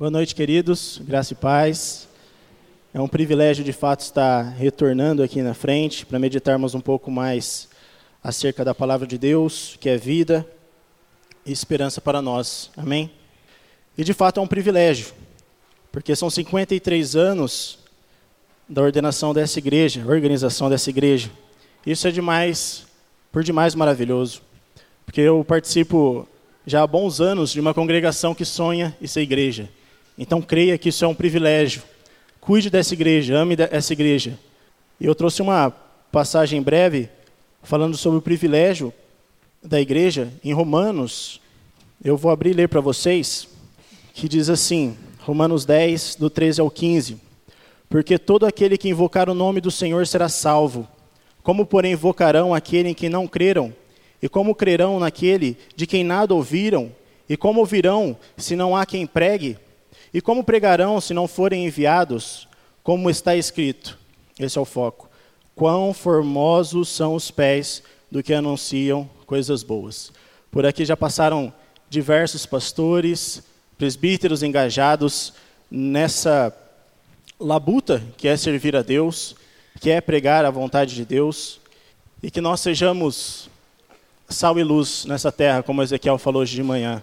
Boa noite, queridos. Graça e paz. É um privilégio, de fato, estar retornando aqui na frente para meditarmos um pouco mais acerca da palavra de Deus, que é vida e esperança para nós. Amém? E, de fato, é um privilégio, porque são 53 anos da ordenação dessa igreja, organização dessa igreja. Isso é demais, por demais maravilhoso, porque eu participo já há bons anos de uma congregação que sonha em ser igreja. Então creia que isso é um privilégio. Cuide dessa igreja, ame essa igreja. E eu trouxe uma passagem breve falando sobre o privilégio da igreja em Romanos. Eu vou abrir e ler para vocês, que diz assim, Romanos 10, do 13 ao 15. Porque todo aquele que invocar o nome do Senhor será salvo. Como, porém, invocarão aquele em quem não creram? E como crerão naquele de quem nada ouviram? E como ouvirão se não há quem pregue? E como pregarão se não forem enviados? Como está escrito, esse é o foco. Quão formosos são os pés do que anunciam coisas boas. Por aqui já passaram diversos pastores, presbíteros engajados nessa labuta, que é servir a Deus, que é pregar a vontade de Deus, e que nós sejamos sal e luz nessa terra, como Ezequiel falou hoje de manhã.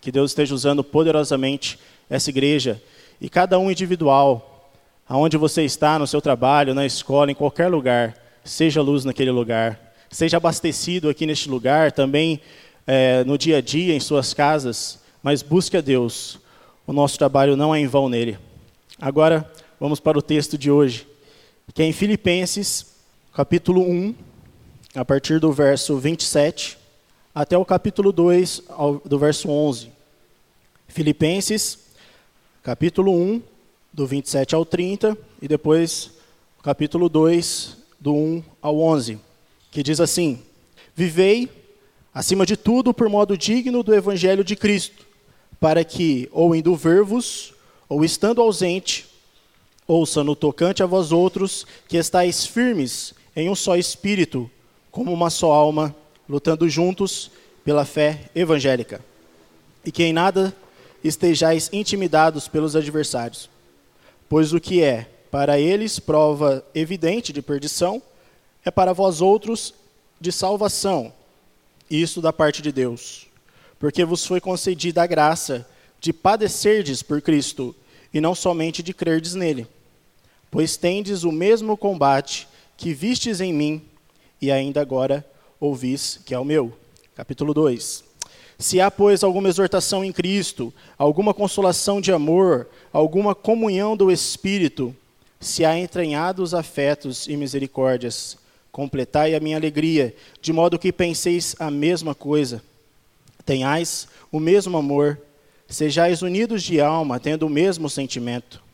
Que Deus esteja usando poderosamente essa igreja e cada um individual, aonde você está, no seu trabalho, na escola, em qualquer lugar, seja luz naquele lugar, seja abastecido aqui neste lugar, também é, no dia a dia, em suas casas, mas busque a Deus. O nosso trabalho não é em vão nele. Agora, Vamos para o texto de hoje, que é em Filipenses, capítulo 1, a partir do verso 27 até o capítulo 2, do verso 11. Filipenses, capítulo 1, do 27 ao 30, e depois capítulo 2, do 1 ao 11, que diz assim: Vivei, acima de tudo, por modo digno do evangelho de Cristo, para que, ou indo ver-vos, ou estando ausente, Ouça no tocante a vós outros, que estáis firmes em um só espírito, como uma só alma, lutando juntos pela fé evangélica. E que em nada estejais intimidados pelos adversários. Pois o que é para eles prova evidente de perdição, é para vós outros de salvação, isso da parte de Deus. Porque vos foi concedida a graça de padecerdes por Cristo, e não somente de crerdes nele pois tendes o mesmo combate que vistes em mim e ainda agora ouvis que é o meu. Capítulo 2. Se há, pois, alguma exortação em Cristo, alguma consolação de amor, alguma comunhão do Espírito, se há entranhados afetos e misericórdias, completai a minha alegria, de modo que penseis a mesma coisa. Tenhais o mesmo amor, sejais unidos de alma, tendo o mesmo sentimento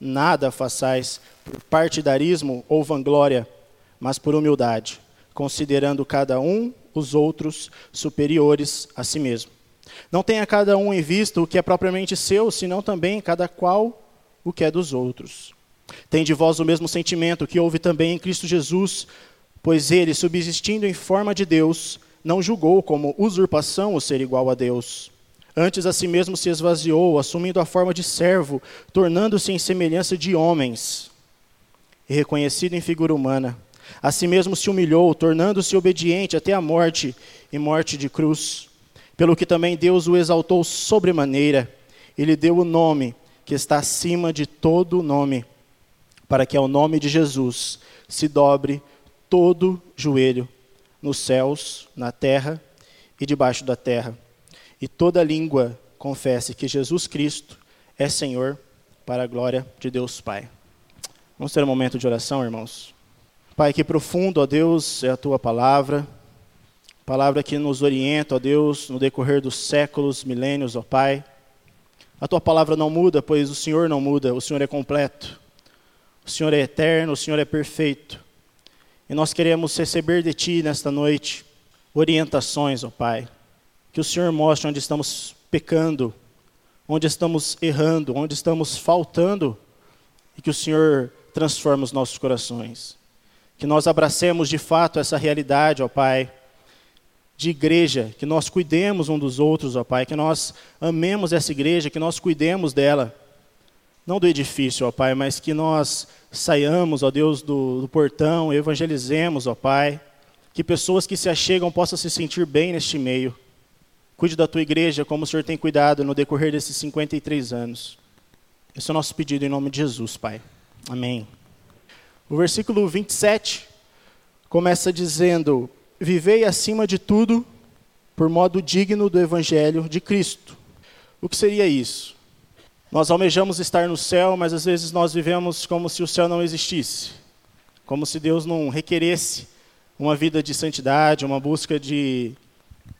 Nada façais por partidarismo ou vanglória, mas por humildade, considerando cada um os outros superiores a si mesmo. Não tenha cada um em vista o que é propriamente seu, senão também cada qual o que é dos outros. Tem de vós o mesmo sentimento que houve também em Cristo Jesus, pois ele, subsistindo em forma de Deus, não julgou como usurpação o ser igual a Deus Antes a si mesmo se esvaziou, assumindo a forma de servo, tornando-se em semelhança de homens, e reconhecido em figura humana. A si mesmo se humilhou, tornando-se obediente até a morte e morte de cruz. Pelo que também Deus o exaltou sobremaneira, e lhe deu o nome que está acima de todo nome, para que ao nome de Jesus se dobre todo joelho, nos céus, na terra e debaixo da terra e toda língua confesse que Jesus Cristo é Senhor, para a glória de Deus Pai. Vamos ter um momento de oração, irmãos. Pai, que profundo, ó Deus, é a tua palavra, palavra que nos orienta, ó Deus, no decorrer dos séculos, milênios, ó Pai. A tua palavra não muda, pois o Senhor não muda, o Senhor é completo. O Senhor é eterno, o Senhor é perfeito. E nós queremos receber de Ti nesta noite orientações, ó Pai que o Senhor mostre onde estamos pecando, onde estamos errando, onde estamos faltando, e que o Senhor transforme os nossos corações. Que nós abracemos de fato essa realidade, ó Pai, de igreja, que nós cuidemos um dos outros, ó Pai, que nós amemos essa igreja, que nós cuidemos dela. Não do edifício, ó Pai, mas que nós saiamos, ó Deus, do, do portão, evangelizemos, ó Pai, que pessoas que se achegam possam se sentir bem neste meio. Cuide da tua igreja como o Senhor tem cuidado no decorrer desses 53 anos. Esse é o nosso pedido em nome de Jesus, Pai. Amém. O versículo 27 começa dizendo: Vivei acima de tudo por modo digno do evangelho de Cristo. O que seria isso? Nós almejamos estar no céu, mas às vezes nós vivemos como se o céu não existisse, como se Deus não requeresse uma vida de santidade, uma busca de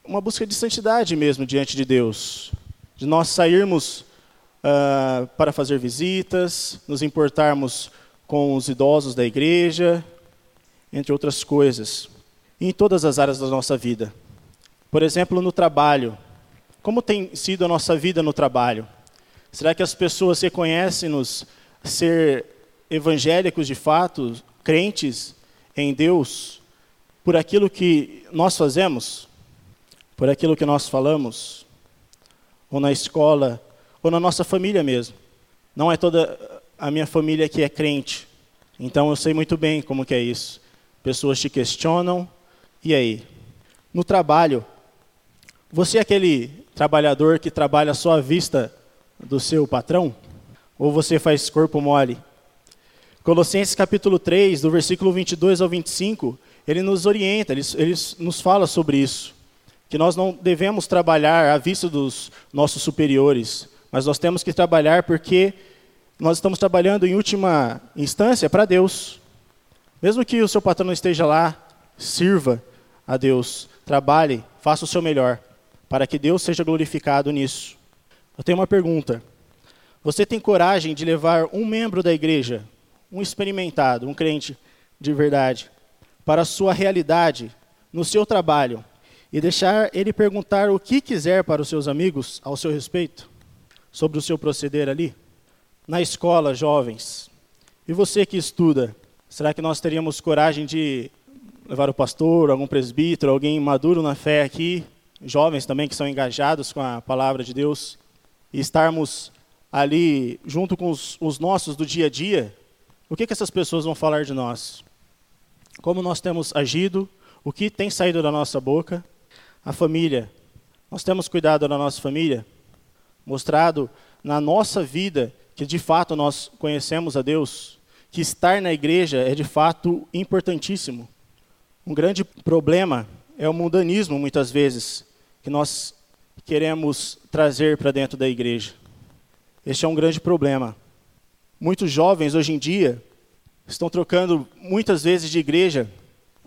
uma busca de santidade mesmo diante de Deus, de nós sairmos uh, para fazer visitas, nos importarmos com os idosos da igreja, entre outras coisas, em todas as áreas da nossa vida. Por exemplo, no trabalho. Como tem sido a nossa vida no trabalho? Será que as pessoas reconhecem-nos ser evangélicos de fato, crentes em Deus, por aquilo que nós fazemos, por aquilo que nós falamos, ou na escola, ou na nossa família mesmo? Não é toda a minha família que é crente, então eu sei muito bem como que é isso. Pessoas te questionam, e aí? No trabalho, você é aquele trabalhador que trabalha só à vista do seu patrão? Ou você faz corpo mole? Colossenses capítulo 3, do versículo 22 ao 25, ele nos orienta, ele, ele nos fala sobre isso. Que nós não devemos trabalhar à vista dos nossos superiores, mas nós temos que trabalhar porque nós estamos trabalhando em última instância para Deus. Mesmo que o seu patrão não esteja lá, sirva a Deus, trabalhe, faça o seu melhor, para que Deus seja glorificado nisso. Eu tenho uma pergunta. Você tem coragem de levar um membro da igreja, um experimentado, um crente de verdade, para a sua realidade, no seu trabalho, e deixar ele perguntar o que quiser para os seus amigos ao seu respeito, sobre o seu proceder ali? Na escola, jovens, e você que estuda, será que nós teríamos coragem de levar o pastor, algum presbítero, alguém maduro na fé aqui, jovens também que são engajados com a palavra de Deus, e estarmos ali junto com os, os nossos do dia a dia, o que, que essas pessoas vão falar de nós? Como nós temos agido, o que tem saído da nossa boca, a família. Nós temos cuidado da nossa família, mostrado na nossa vida que de fato nós conhecemos a Deus, que estar na igreja é de fato importantíssimo. Um grande problema é o mundanismo, muitas vezes, que nós queremos trazer para dentro da igreja. Este é um grande problema. Muitos jovens hoje em dia estão trocando muitas vezes de igreja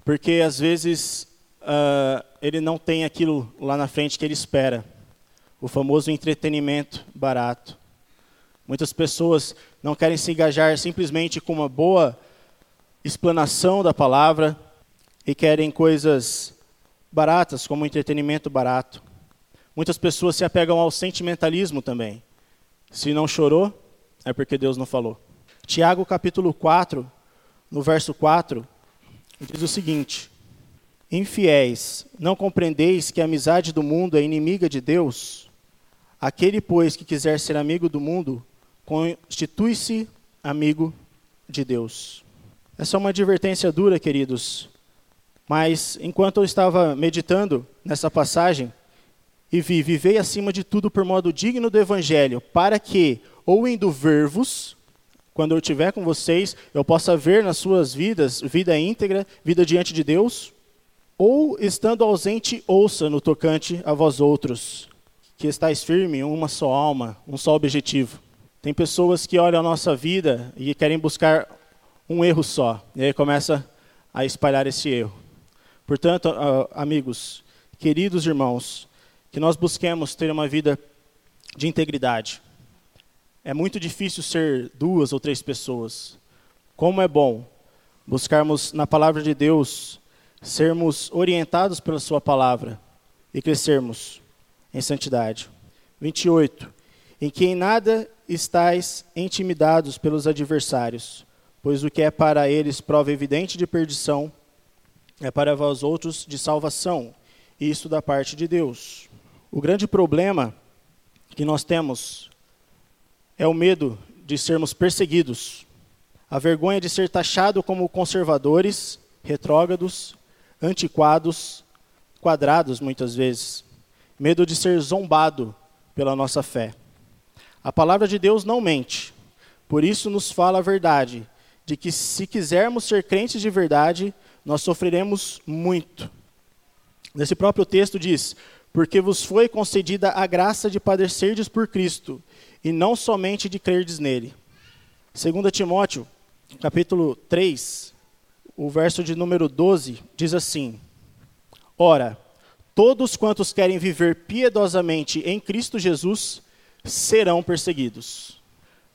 porque às vezes uh, ele não tem aquilo lá na frente que ele espera. O famoso entretenimento barato. Muitas pessoas não querem se engajar simplesmente com uma boa explanação da palavra e querem coisas baratas, como entretenimento barato. Muitas pessoas se apegam ao sentimentalismo também. Se não chorou, é porque Deus não falou. Tiago capítulo 4, no verso 4, diz o seguinte: Infiéis, não compreendeis que a amizade do mundo é inimiga de Deus? Aquele, pois, que quiser ser amigo do mundo, constitui-se amigo de Deus. Essa é uma advertência dura, queridos. Mas enquanto eu estava meditando nessa passagem, e vi, vivei acima de tudo por modo digno do Evangelho, para que, ou indo ver-vos, quando eu estiver com vocês, eu possa ver nas suas vidas, vida íntegra, vida diante de Deus, ou estando ausente, ouça no tocante a vós outros, que estáis firme em uma só alma, um só objetivo. Tem pessoas que olham a nossa vida e querem buscar um erro só, e aí começa a espalhar esse erro. Portanto, amigos, queridos irmãos, que nós busquemos ter uma vida de integridade. É muito difícil ser duas ou três pessoas. Como é bom buscarmos na palavra de Deus, sermos orientados pela Sua palavra e crescermos em santidade. 28. Em que em nada estáis intimidados pelos adversários, pois o que é para eles prova evidente de perdição, é para vós outros de salvação isso da parte de Deus. O grande problema que nós temos é o medo de sermos perseguidos, a vergonha de ser taxado como conservadores, retrógrados, antiquados, quadrados muitas vezes, medo de ser zombado pela nossa fé. A palavra de Deus não mente, por isso nos fala a verdade, de que se quisermos ser crentes de verdade, nós sofreremos muito. Nesse próprio texto diz: Porque vos foi concedida a graça de padecerdes por Cristo, e não somente de crerdes nele. 2 Timóteo, capítulo 3, o verso de número 12, diz assim: Ora, todos quantos querem viver piedosamente em Cristo Jesus serão perseguidos.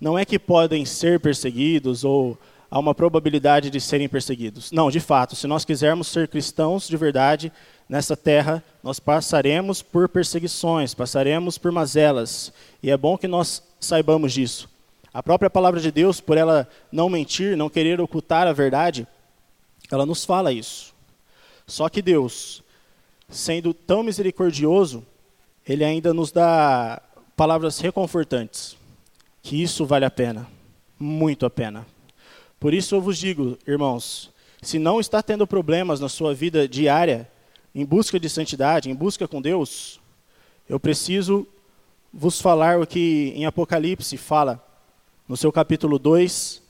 Não é que podem ser perseguidos ou há uma probabilidade de serem perseguidos. Não, de fato, se nós quisermos ser cristãos de verdade nessa terra, nós passaremos por perseguições, passaremos por mazelas. E é bom que nós saibamos disso. A própria palavra de Deus, por ela não mentir, não querer ocultar a verdade, ela nos fala isso. Só que Deus, sendo tão misericordioso, ele ainda nos dá palavras reconfortantes, que isso vale a pena, muito a pena. Por isso eu vos digo, irmãos, se não está tendo problemas na sua vida diária, em busca de santidade, em busca com Deus, eu preciso vos falar o que em Apocalipse fala, no seu capítulo 2,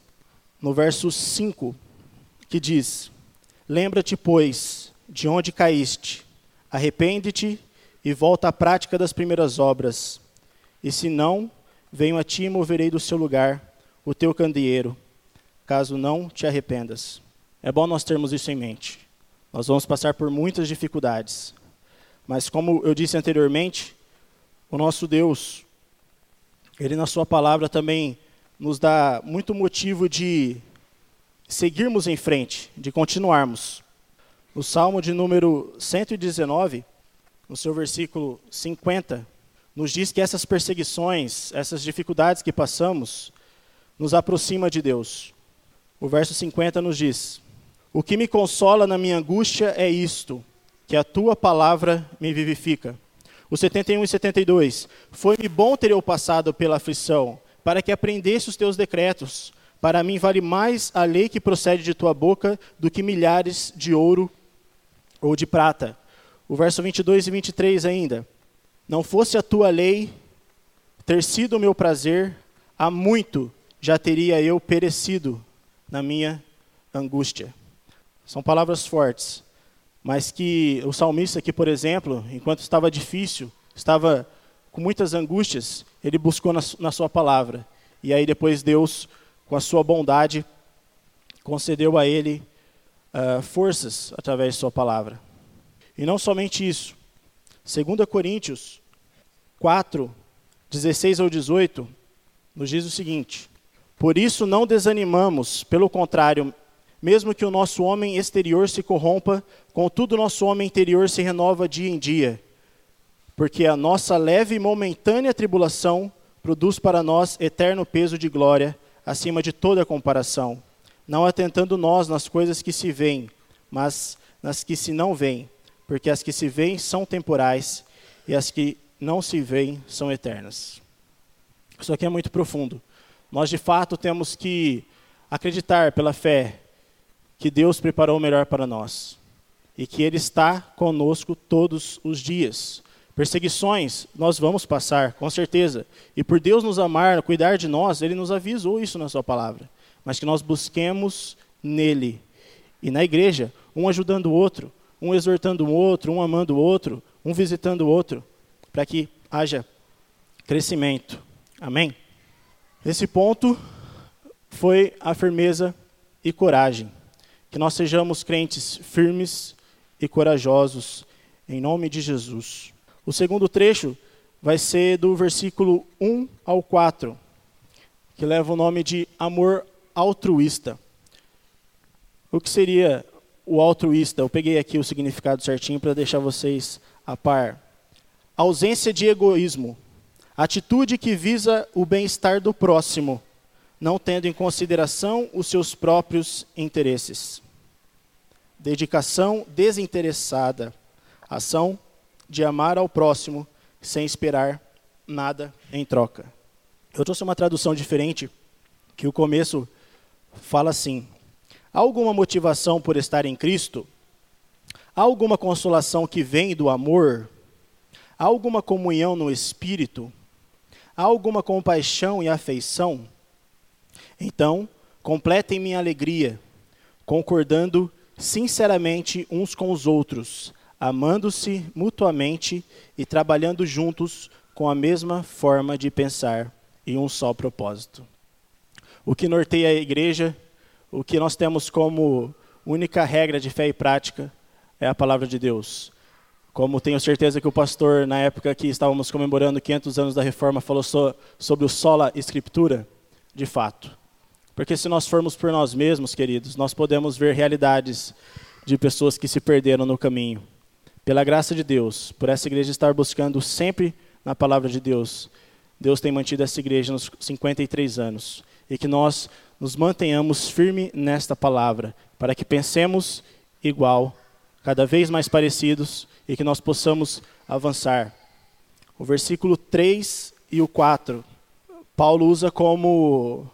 no verso 5, que diz: Lembra-te, pois, de onde caíste, arrepende-te e volta à prática das primeiras obras. E se não, venho a ti e moverei do seu lugar o teu candeeiro, caso não te arrependas. É bom nós termos isso em mente. Nós vamos passar por muitas dificuldades. Mas como eu disse anteriormente, o nosso Deus, ele na sua palavra também nos dá muito motivo de seguirmos em frente, de continuarmos. O Salmo de número 119, no seu versículo 50, nos diz que essas perseguições, essas dificuldades que passamos, nos aproxima de Deus. O verso 50 nos diz: O que me consola na minha angústia é isto, que a tua palavra me vivifica. O 71 e 72: Foi-me bom ter eu passado pela aflição, para que aprendesse os teus decretos. Para mim vale mais a lei que procede de tua boca do que milhares de ouro ou de prata. O verso 22 e 23 ainda: não fosse a tua lei ter sido o meu prazer, há muito já teria eu perecido na minha angústia. São palavras fortes, mas que o salmista aqui, por exemplo, enquanto estava difícil, estava com muitas angústias, ele buscou na, sua palavra. E aí depois Deus, com a sua bondade, concedeu a ele uh, forças através de sua palavra. E não somente isso, 2 Coríntios 4, 16 ao 18, nos diz o seguinte: Por isso não desanimamos, pelo contrário, mesmo que o nosso homem exterior se corrompa, contudo o nosso homem interior se renova dia em dia. Porque a nossa leve e momentânea tribulação produz para nós eterno peso de glória, acima de toda comparação, não atentando nós nas coisas que se veem, mas nas que se não veem porque as que se veem são temporais e as que não se veem são eternas. Isso aqui é muito profundo. Nós, de fato, temos que acreditar pela fé que Deus preparou o melhor para nós e que Ele está conosco todos os dias. Perseguições nós vamos passar, com certeza. E por Deus nos amar, cuidar de nós, Ele nos avisou isso na Sua palavra. Mas que nós busquemos nele e na igreja, um ajudando o outro, um exortando o outro, um amando o outro, um visitando o outro, para que haja crescimento. Amém? Esse ponto foi a firmeza e coragem. Que nós sejamos crentes firmes e corajosos, em nome de Jesus. O segundo trecho vai ser do versículo 1 ao 4, que leva o nome de amor altruísta. O que seria o altruísta. Eu peguei aqui o significado certinho para deixar vocês a par. Ausência de egoísmo. Atitude que visa o bem-estar do próximo, não tendo em consideração os seus próprios interesses. Dedicação desinteressada. Ação de amar ao próximo sem esperar nada em troca. Eu trouxe uma tradução diferente, que o começo fala assim: Há alguma motivação por estar em Cristo? Há alguma consolação que vem do amor? Há alguma comunhão no Espírito? Há alguma compaixão e afeição? Então, completem minha alegria, concordando sinceramente uns com os outros, amando-se mutuamente e trabalhando juntos com a mesma forma de pensar e um só propósito. O que norteia a igreja, o que nós temos como única regra de fé e prática é a palavra de Deus. Como tenho certeza que o pastor, na época que estávamos comemorando 500 anos da reforma, falou so, sobre o sola escritura, de fato. Porque se nós formos por nós mesmos, queridos, nós podemos ver realidades de pessoas que se perderam no caminho. Pela graça de Deus, por essa igreja estar buscando sempre na palavra de Deus, Deus tem mantido essa igreja nos 53 anos. E que nós nos mantenhamos firme nesta palavra, para que pensemos igual, cada vez mais parecidos e que nós possamos avançar. O versículo 3 e o 4, Paulo usa como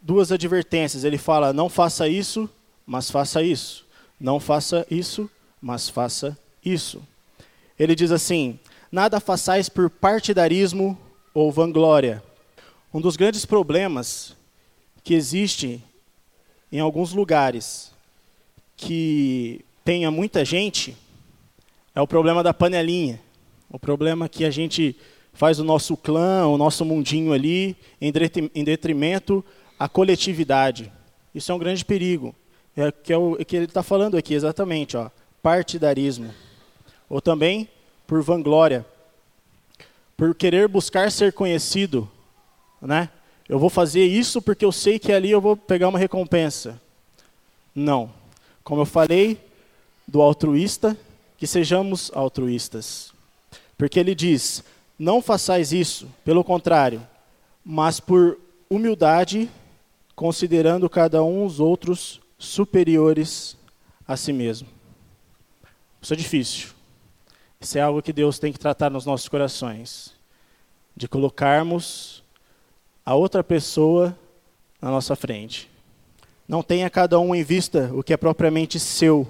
duas advertências. Ele fala: não faça isso, mas faça isso. Não faça isso, mas faça isso. Ele diz assim: nada façais por partidarismo ou vanglória. Um dos grandes problemas que existe em alguns lugares que tenha muita gente é o problema da panelinha. O problema que a gente faz o nosso clã, o nosso mundinho ali, em detrimento à coletividade. Isso é um grande perigo. É que, é o que ele está falando aqui exatamente, ó, partidarismo. Ou também por vanglória, por querer buscar ser conhecido, né? Eu vou fazer isso porque eu sei que ali eu vou pegar uma recompensa. Não. Como eu falei, do altruísta que sejamos altruístas. Porque ele diz: não façais isso, pelo contrário, mas por humildade, considerando cada um os outros superiores a si mesmo. Isso é difícil. Isso é algo que Deus tem que tratar nos nossos corações. De colocarmos a outra pessoa na nossa frente. Não tenha cada um em vista o que é propriamente seu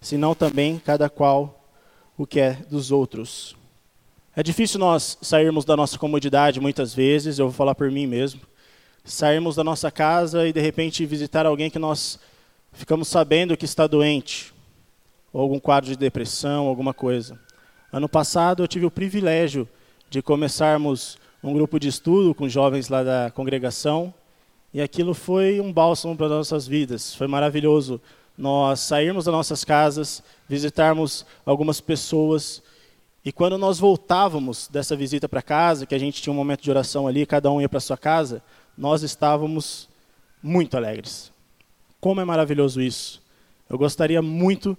senão também cada qual o que é dos outros. É difícil nós sairmos da nossa comodidade muitas vezes, eu vou falar por mim mesmo. Sairmos da nossa casa e de repente visitar alguém que nós ficamos sabendo que está doente, ou algum quadro de depressão, alguma coisa. Ano passado eu tive o privilégio de começarmos um grupo de estudo com jovens lá da congregação, e aquilo foi um bálsamo para nossas vidas. Foi maravilhoso nós sairmos das nossas casas, visitarmos algumas pessoas. E quando nós voltávamos dessa visita para casa, que a gente tinha um momento de oração ali, cada um ia para sua casa, nós estávamos muito alegres. Como é maravilhoso isso. Eu gostaria muito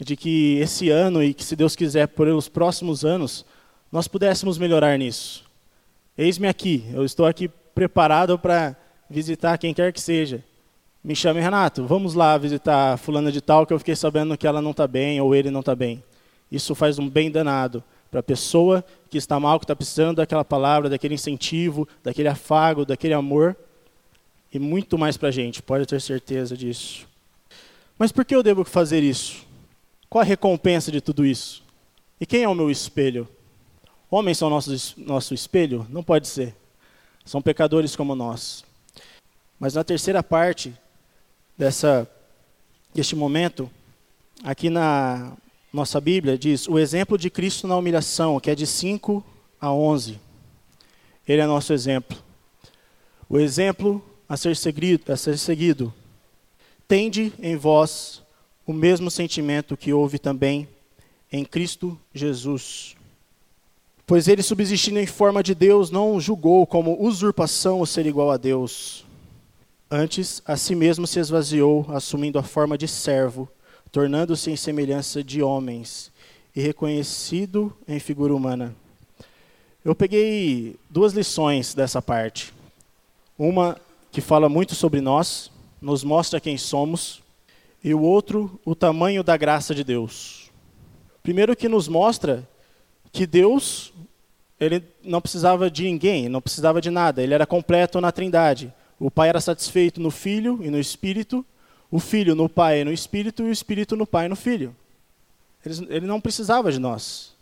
de que esse ano e que, se Deus quiser, por os próximos anos, nós pudéssemos melhorar nisso. Eis-me aqui, eu estou aqui preparado para visitar quem quer que seja me chame Renato, vamos lá visitar fulana de tal que eu fiquei sabendo que ela não está bem ou ele não está bem. Isso faz um bem danado para a pessoa que está mal, que está precisando daquela palavra, daquele incentivo, daquele afago, daquele amor e muito mais para a gente, pode ter certeza disso. Mas por que eu devo fazer isso? Qual a recompensa de tudo isso? E quem é o meu espelho? Homens são nosso, nosso espelho? Não pode ser. São pecadores como nós. Mas na terceira parte dessa, deste momento, aqui na nossa Bíblia, diz o exemplo de Cristo na humilhação, que é de 5 a 11. Ele é nosso exemplo. O exemplo a ser seguido, a ser seguido. Tende em vós o mesmo sentimento que houve também em Cristo Jesus. Pois ele, subsistindo em forma de Deus, não julgou como usurpação o ser igual a Deus Antes, a si mesmo se esvaziou, assumindo a forma de servo, tornando-se em semelhança de homens e reconhecido em figura humana. Eu peguei duas lições dessa parte. Uma que fala muito sobre nós, nos mostra quem somos, e o outro, o tamanho da graça de Deus. Primeiro que nos mostra que Deus ele não precisava de ninguém, não precisava de nada, ele era completo na Trindade. O Pai era satisfeito no Filho e no Espírito, o Filho no Pai e no Espírito, e o Espírito no Pai e no Filho. Ele, ele não precisava de nós.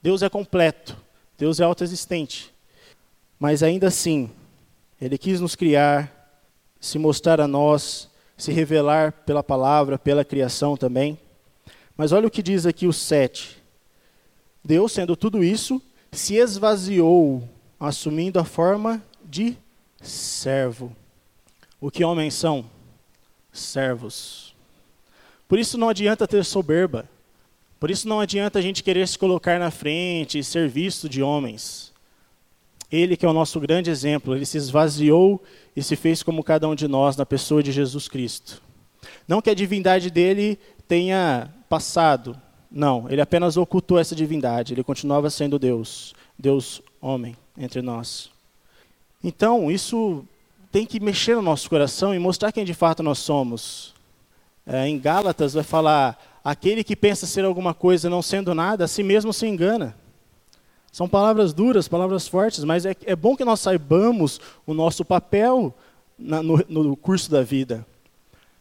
Deus é completo, Deus é autoexistente. Mas ainda assim, Ele quis nos criar, se mostrar a nós, se revelar pela palavra, pela criação também. Mas olha o que diz aqui o 7. Deus, sendo tudo isso, se esvaziou, assumindo a forma de servo. O que homens são? Servos. Por isso não adianta ter soberba. Por isso não adianta a gente querer se colocar na frente e ser visto de homens. Ele que é o nosso grande exemplo, ele se esvaziou e se fez como cada um de nós na pessoa de Jesus Cristo. Não que a divindade dele tenha passado, não, ele apenas ocultou essa divindade, ele continuava sendo Deus, Deus homem entre nós. Então, isso tem que mexer no nosso coração e mostrar quem de fato nós somos. É, em Gálatas vai falar: aquele que pensa ser alguma coisa não sendo nada, a si mesmo se engana. São palavras duras, palavras fortes, mas é, é bom que nós saibamos o nosso papel na, no, no curso da vida.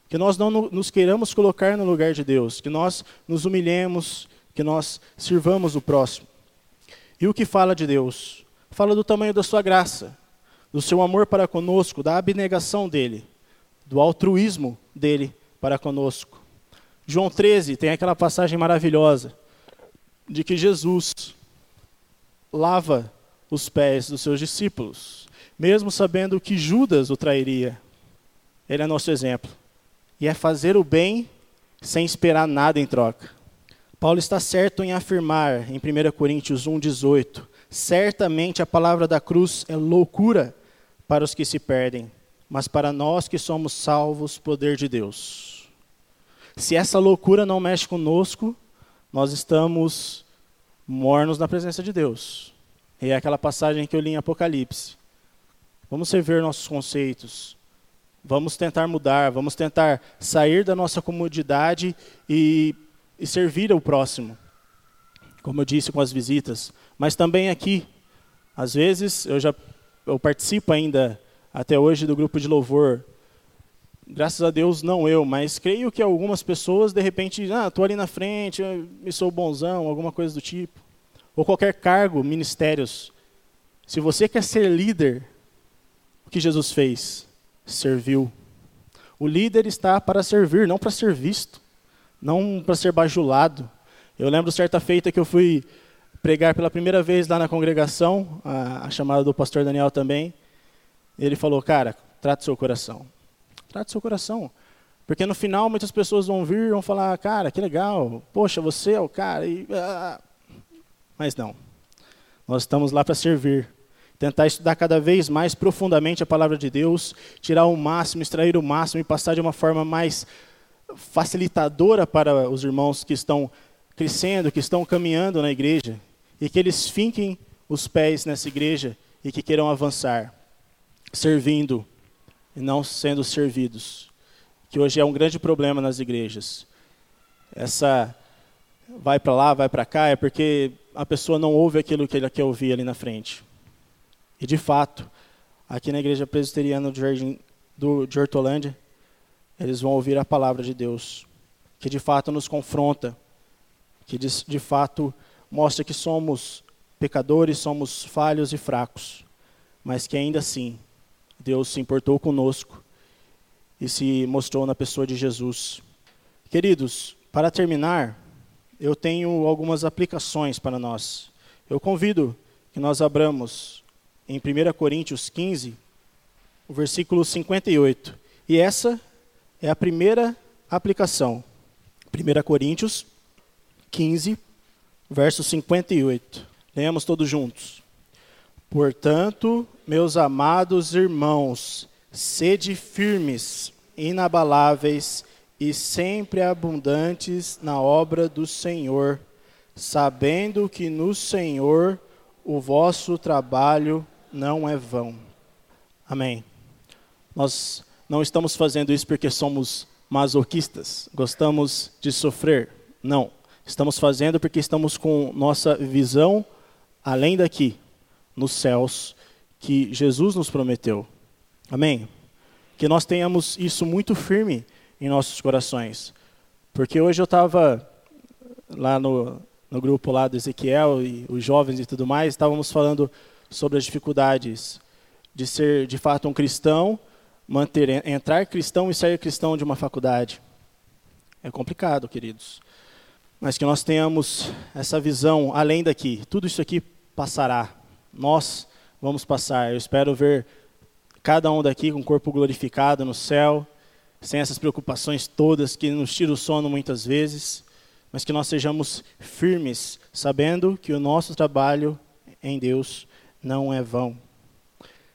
Que nós não nos queiramos colocar no lugar de Deus, que nós nos humilhemos, que nós sirvamos o próximo. E o que fala de Deus? Fala do tamanho da sua graça, do seu amor para conosco, da abnegação dele, do altruísmo dele para conosco. João 13 tem aquela passagem maravilhosa de que Jesus lava os pés dos seus discípulos, mesmo sabendo que Judas o trairia. Ele é nosso exemplo e é fazer o bem sem esperar nada em troca. Paulo está certo em afirmar, em 1 Coríntios 1,18: certamente a palavra da cruz é loucura para os que se perdem, mas para nós que somos salvos, poder de Deus. Se essa loucura não mexe conosco, nós estamos mornos na presença de Deus. E é aquela passagem que eu li em Apocalipse. Vamos rever nossos conceitos, Vamos tentar mudar, vamos tentar sair da nossa comodidade e, e servir ao próximo. Como eu disse com as visitas, mas também aqui, às vezes eu já eu participo ainda até hoje do grupo de louvor. Graças a Deus não eu, mas creio que algumas pessoas de repente, ah, estou ali na frente, me sou bonzão, alguma coisa do tipo. Ou qualquer cargo, ministérios. Se você quer ser líder, o que Jesus fez? Serviu. O líder está para servir, não para ser visto, não para ser bajulado. Eu lembro certa feita que eu fui pregar pela primeira vez lá na congregação, a, a chamada do pastor Daniel também. Ele falou, cara, trate seu coração. Trate seu coração. Porque no final muitas pessoas vão vir e vão falar, cara, que legal, poxa, você é o cara. E, ah. Mas não. Nós estamos lá para servir tentar estudar cada vez mais profundamente a palavra de Deus, tirar o máximo, extrair o máximo e passar de uma forma mais facilitadora para os irmãos que estão crescendo, que estão caminhando na igreja, e que eles finquem os pés nessa igreja e que queiram avançar, servindo e não sendo servidos, que hoje é um grande problema nas igrejas. Essa vai para lá, vai para cá, é porque a pessoa não ouve aquilo que ela quer ouvir ali na frente. E de fato, aqui na igreja presbiteriana do Jardim do, de Hortolândia, eles vão ouvir a palavra de Deus, que de fato nos confronta, que de, de fato mostra que somos pecadores, somos falhos e fracos, mas que ainda assim Deus se importou conosco e se mostrou na pessoa de Jesus. Queridos, para terminar, eu tenho algumas aplicações para nós. Eu convido que nós abramos em 1 Coríntios 15, o versículo 58. E essa é a primeira aplicação. 1 Coríntios 15, verso 58. Leamos todos juntos. Portanto, meus amados irmãos, sede firmes, inabaláveis e sempre abundantes na obra do Senhor, sabendo que no Senhor o vosso trabalho não é vão. Amém. Nós não estamos fazendo isso porque somos masoquistas, gostamos de sofrer. Não. Estamos fazendo porque estamos com nossa visão além daqui, nos céus, que Jesus nos prometeu. Amém? Que nós tenhamos isso muito firme em nossos corações. Porque hoje eu estava lá no, no grupo lá do Ezequiel e os jovens e tudo mais, estávamos falando sobre as dificuldades de ser de fato um cristão, manter entrar cristão e sair cristão de uma faculdade. É complicado, queridos. Mas que nós tenhamos essa visão além daqui. Tudo isso aqui passará. Nós vamos passar. Eu espero ver cada um daqui com o corpo glorificado no céu, sem essas preocupações todas que nos tiram o sono muitas vezes mas que nós sejamos firmes, sabendo que o nosso trabalho em Deus não é vão.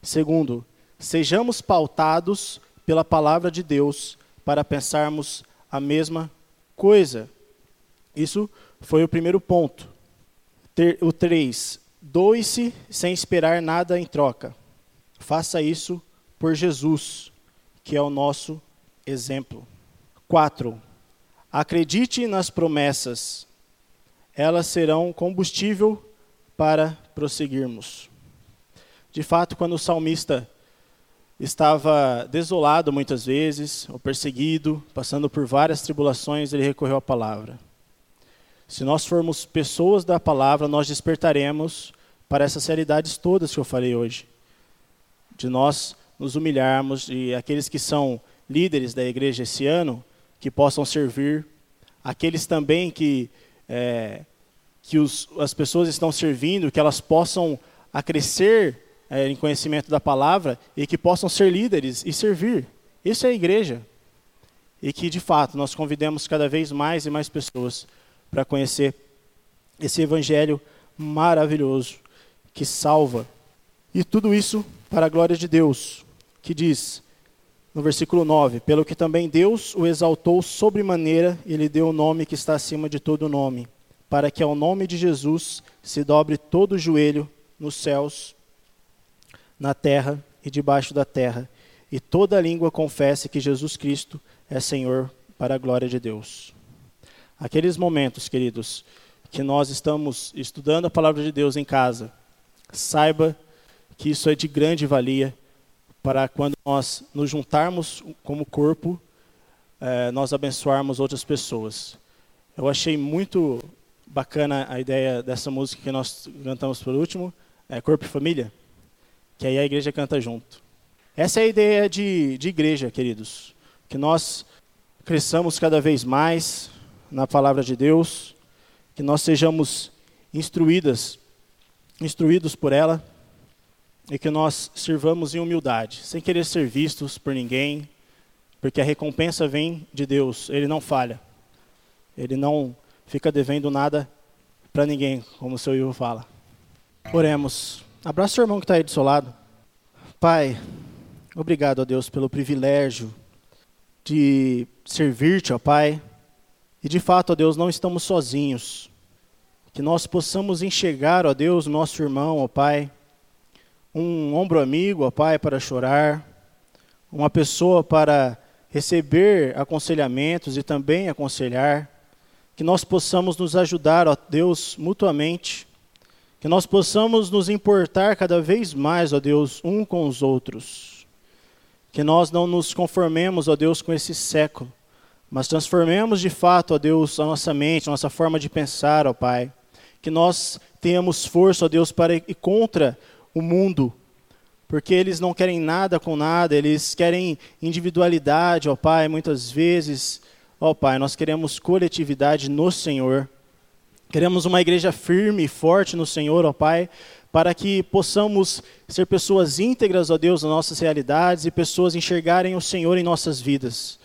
Segundo, sejamos pautados pela palavra de Deus para pensarmos a mesma coisa. Isso foi o primeiro ponto. o três, doe-se sem esperar nada em troca. Faça isso por Jesus, que é o nosso exemplo. Quatro, Acredite nas promessas, elas serão combustível para prosseguirmos. De fato, quando o salmista estava desolado muitas vezes, ou perseguido, passando por várias tribulações, ele recorreu à palavra. Se nós formos pessoas da palavra, nós despertaremos para essas realidades todas que eu falei hoje. De nós nos humilharmos, e aqueles que são líderes da igreja esse ano, que possam servir, aqueles também que, é, que os, as pessoas estão servindo, que elas possam crescer é, em conhecimento da palavra e que possam ser líderes e servir. Isso é a igreja. E que, de fato, nós convidemos cada vez mais e mais pessoas para conhecer esse evangelho maravilhoso que salva. E tudo isso para a glória de Deus, que diz: no versículo 9: Pelo que também Deus o exaltou sobremaneira e lhe deu o nome que está acima de todo nome, para que ao nome de Jesus se dobre todo o joelho nos céus, na terra e debaixo da terra, e toda língua confesse que Jesus Cristo é Senhor, para a glória de Deus. Aqueles momentos, queridos, que nós estamos estudando a palavra de Deus em casa, saiba que isso é de grande valia para quando nós nos juntarmos como corpo, é, nós abençoarmos outras pessoas. Eu achei muito bacana a ideia dessa música que nós cantamos por último, é Corpo e Família, que aí a igreja canta junto. Essa é a ideia de, de igreja, queridos, que nós cresçamos cada vez mais na palavra de Deus, que nós sejamos instruídas, instruídos por ela, e que nós sirvamos em humildade, sem querer ser vistos por ninguém, porque a recompensa vem de Deus, ele não falha. Ele não fica devendo nada para ninguém, como o seu Ivo fala. Oremos. Abraça o irmão que está aí do seu lado. Pai, obrigado, a Deus, pelo privilégio de servir-te, ó Pai. E de fato, ó Deus, não estamos sozinhos. Que nós possamos enxergar, ó Deus, nosso irmão, ó Pai um ombro amigo, ó Pai, para chorar, uma pessoa para receber aconselhamentos e também aconselhar, que nós possamos nos ajudar, ó Deus, mutuamente, que nós possamos nos importar cada vez mais, ó Deus, um com os outros, que nós não nos conformemos, ó Deus, com esse século, mas transformemos de fato, ó Deus, a nossa mente, a nossa forma de pensar, ó Pai, que nós tenhamos força, ó Deus, para ir contra o mundo, porque eles não querem nada com nada, eles querem individualidade, ó Pai, muitas vezes, ó Pai, nós queremos coletividade no Senhor. Queremos uma igreja firme e forte no Senhor, ó Pai, para que possamos ser pessoas íntegras, ó Deus, nas nossas realidades e pessoas enxergarem o Senhor em nossas vidas.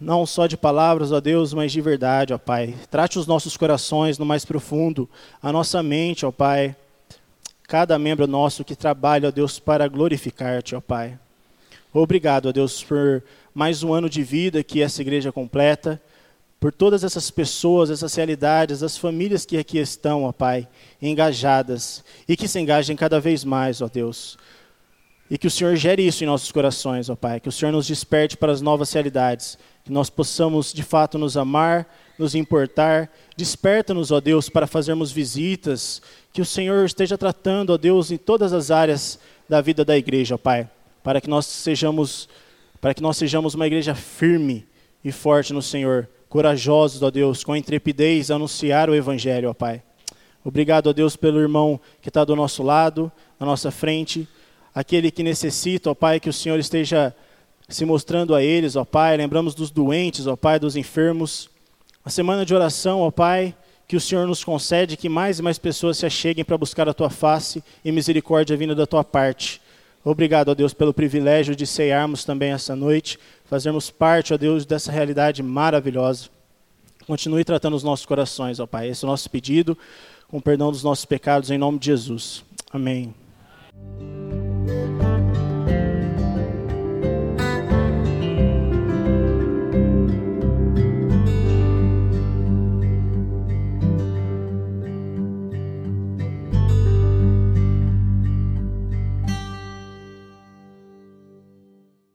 Não só de palavras, ó Deus, mas de verdade, ó Pai. Trate os nossos corações no mais profundo, a nossa mente, ó Pai cada membro nosso que trabalha, ó Deus, para glorificar-te, ó Pai. Obrigado, ó Deus, por mais um ano de vida que essa igreja completa, por todas essas pessoas, essas realidades, as famílias que aqui estão, ó Pai, engajadas e que se engajem cada vez mais, ó Deus. E que o Senhor gere isso em nossos corações, ó Pai. Que o Senhor nos desperte para as novas realidades. Que nós possamos, de fato, nos amar, nos importar. Desperta-nos, ó Deus, para fazermos visitas. Que o Senhor esteja tratando, ó Deus, em todas as áreas da vida da igreja, ó Pai. Para que nós sejamos, para que nós sejamos uma igreja firme e forte no Senhor. Corajosos, ó Deus, com intrepidez anunciar o Evangelho, ó Pai. Obrigado, ó Deus, pelo irmão que está do nosso lado, na nossa frente aquele que necessita, ó Pai, que o Senhor esteja se mostrando a eles, ó Pai. Lembramos dos doentes, ó Pai, dos enfermos. A semana de oração, ó Pai, que o Senhor nos concede que mais e mais pessoas se acheguem para buscar a tua face e misericórdia vinda da tua parte. Obrigado, ó Deus, pelo privilégio de ceiarmos também essa noite, fazermos parte, ó Deus, dessa realidade maravilhosa. Continue tratando os nossos corações, ó Pai. Esse é o nosso pedido, com perdão dos nossos pecados, em nome de Jesus. Amém.